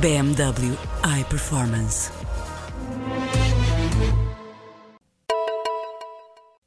BMW iPerformance.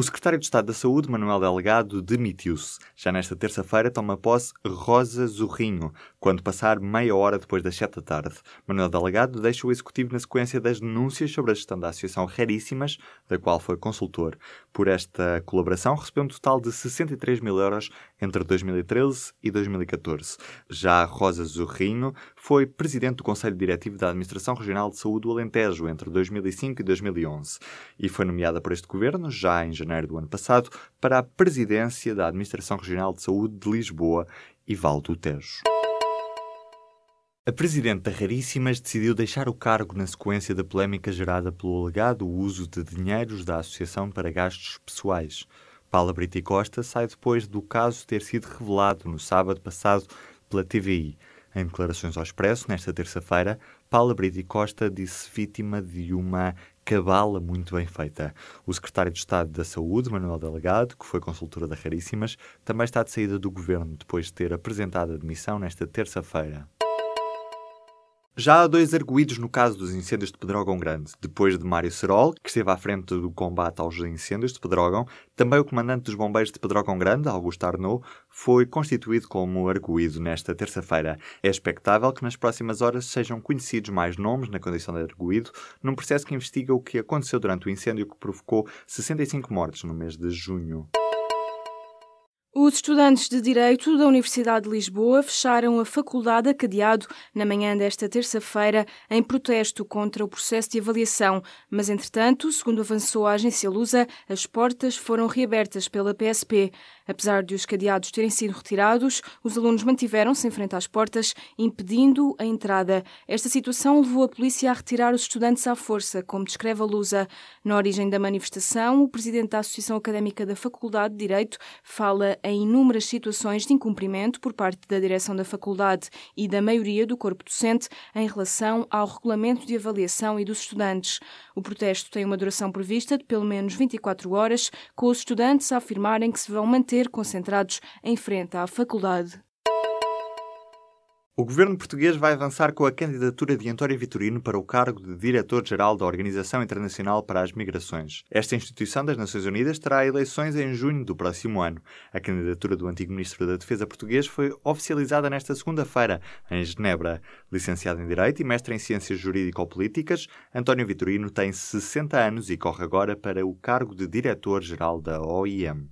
O secretário de Estado da Saúde, Manuel Delgado, demitiu-se. Já nesta terça-feira toma posse Rosa Zorrinho, quando passar meia hora depois das sete da tarde. Manuel Delgado deixa o Executivo na sequência das denúncias sobre a gestão da Associação Raríssimas, da qual foi consultor. Por esta colaboração, recebeu um total de 63 mil euros entre 2013 e 2014. Já Rosa Zorrinho foi presidente do Conselho Diretivo da Administração Regional de Saúde do Alentejo entre 2005 e 2011 e foi nomeada por este governo, já em janeiro do ano passado, para a presidência da Administração Regional de Saúde de Lisboa e Val do Tejo. A presidente Raríssimas decidiu deixar o cargo na sequência da polémica gerada pelo alegado uso de dinheiros da Associação para Gastos Pessoais. Paula Brito e Costa sai depois do caso ter sido revelado no sábado passado pela TVI. Em declarações ao Expresso, nesta terça-feira, Paula Brito Costa disse vítima de uma cabala muito bem feita. O secretário de Estado da Saúde, Manuel Delegado, que foi consultora da Raríssimas, também está de saída do governo depois de ter apresentado a demissão nesta terça-feira. Já há dois arguídos no caso dos incêndios de Pedrógão Grande. Depois de Mário Serol, que esteve à frente do combate aos incêndios de Pedrógão, também o comandante dos bombeiros de Pedrógão Grande, Augusto Arnaud, foi constituído como arguído nesta terça-feira. É expectável que nas próximas horas sejam conhecidos mais nomes na condição de arguído, num processo que investiga o que aconteceu durante o incêndio que provocou 65 mortes no mês de junho. Os estudantes de Direito da Universidade de Lisboa fecharam a faculdade a cadeado na manhã desta terça-feira em protesto contra o processo de avaliação, mas entretanto, segundo avançou a agência Lusa, as portas foram reabertas pela PSP. Apesar de os cadeados terem sido retirados, os alunos mantiveram-se em frente às portas, impedindo a entrada. Esta situação levou a polícia a retirar os estudantes à força, como descreve a Lusa. Na origem da manifestação, o presidente da Associação Académica da Faculdade de Direito fala em inúmeras situações de incumprimento por parte da direção da faculdade e da maioria do corpo docente em relação ao regulamento de avaliação e dos estudantes. O protesto tem uma duração prevista de pelo menos 24 horas, com os estudantes a afirmarem que se vão manter concentrados em frente à faculdade. O governo português vai avançar com a candidatura de António Vitorino para o cargo de Diretor-Geral da Organização Internacional para as Migrações. Esta instituição das Nações Unidas terá eleições em junho do próximo ano. A candidatura do antigo Ministro da Defesa português foi oficializada nesta segunda-feira, em Genebra. Licenciado em Direito e mestre em Ciências Jurídico-Políticas, António Vitorino tem 60 anos e corre agora para o cargo de Diretor-Geral da OIM.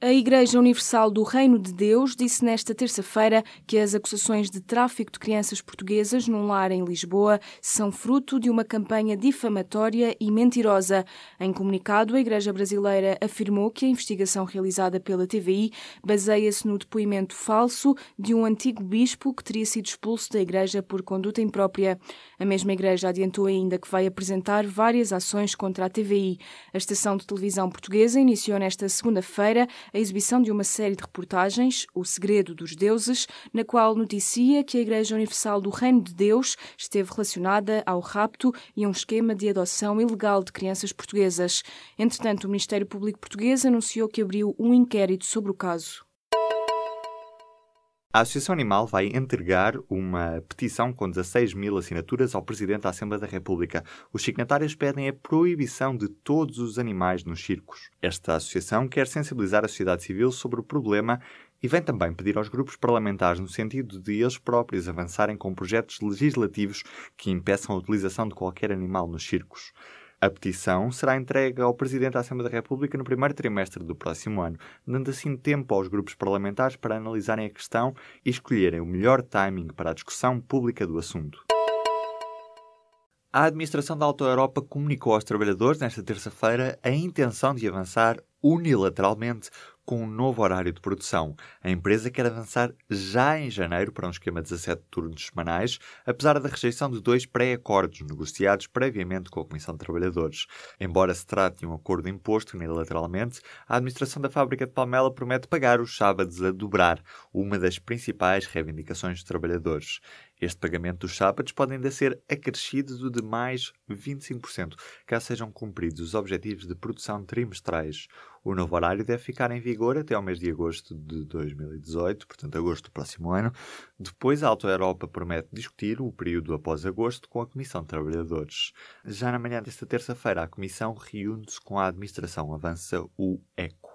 A Igreja Universal do Reino de Deus disse nesta terça-feira que as acusações de tráfico de crianças portuguesas num lar em Lisboa são fruto de uma campanha difamatória e mentirosa. Em comunicado, a Igreja Brasileira afirmou que a investigação realizada pela TVI baseia-se no depoimento falso de um antigo bispo que teria sido expulso da Igreja por conduta imprópria. A mesma Igreja adiantou ainda que vai apresentar várias ações contra a TVI. A estação de televisão portuguesa iniciou nesta segunda-feira a exibição de uma série de reportagens, O Segredo dos Deuses, na qual noticia que a Igreja Universal do Reino de Deus esteve relacionada ao rapto e a um esquema de adoção ilegal de crianças portuguesas. Entretanto, o Ministério Público Português anunciou que abriu um inquérito sobre o caso. A Associação Animal vai entregar uma petição com 16 mil assinaturas ao Presidente da Assembleia da República. Os signatários pedem a proibição de todos os animais nos circos. Esta associação quer sensibilizar a sociedade civil sobre o problema e vem também pedir aos grupos parlamentares no sentido de eles próprios avançarem com projetos legislativos que impeçam a utilização de qualquer animal nos circos. A petição será entregue ao Presidente da Assembleia da República no primeiro trimestre do próximo ano, dando assim tempo aos grupos parlamentares para analisarem a questão e escolherem o melhor timing para a discussão pública do assunto. A administração da Alta Europa comunicou aos trabalhadores nesta terça-feira a intenção de avançar unilateralmente com um novo horário de produção. A empresa quer avançar já em janeiro para um esquema de 17 turnos semanais, apesar da rejeição de dois pré-acordos negociados previamente com a Comissão de Trabalhadores. Embora se trate de um acordo imposto unilateralmente, a administração da fábrica de Palmela promete pagar os sábados a dobrar, uma das principais reivindicações dos trabalhadores. Este pagamento dos sábados pode ainda ser acrescido de mais 25%, caso sejam cumpridos os objetivos de produção trimestrais. O novo horário deve ficar em vigor até ao mês de agosto de 2018, portanto, agosto do próximo ano. Depois, a Auto Europa promete discutir o período após agosto com a Comissão de Trabalhadores. Já na manhã desta terça-feira, a Comissão reúne-se com a administração, avança o ECO.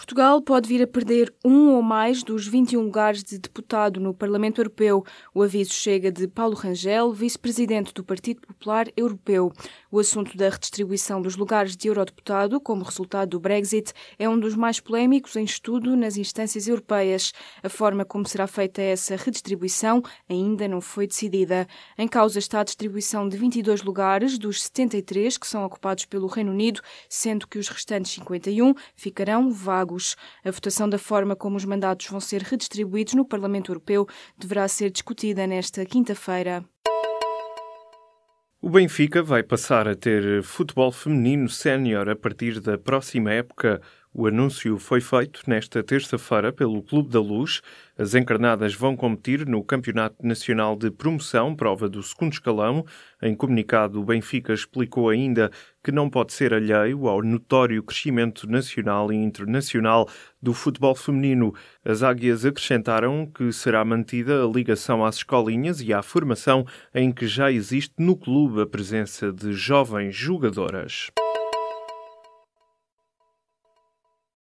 Portugal pode vir a perder um ou mais dos 21 lugares de deputado no Parlamento Europeu. O aviso chega de Paulo Rangel, vice-presidente do Partido Popular Europeu. O assunto da redistribuição dos lugares de eurodeputado, como resultado do Brexit, é um dos mais polémicos em estudo nas instâncias europeias. A forma como será feita essa redistribuição ainda não foi decidida. Em causa está a distribuição de 22 lugares dos 73 que são ocupados pelo Reino Unido, sendo que os restantes 51 ficarão vagos. A votação da forma como os mandatos vão ser redistribuídos no Parlamento Europeu deverá ser discutida nesta quinta-feira. O Benfica vai passar a ter futebol feminino sénior a partir da próxima época. O anúncio foi feito nesta terça-feira pelo Clube da Luz. As encarnadas vão competir no Campeonato Nacional de Promoção, prova do segundo escalão. Em comunicado, o Benfica explicou ainda que não pode ser alheio ao notório crescimento nacional e internacional do futebol feminino. As águias acrescentaram que será mantida a ligação às escolinhas e à formação em que já existe no clube a presença de jovens jogadoras.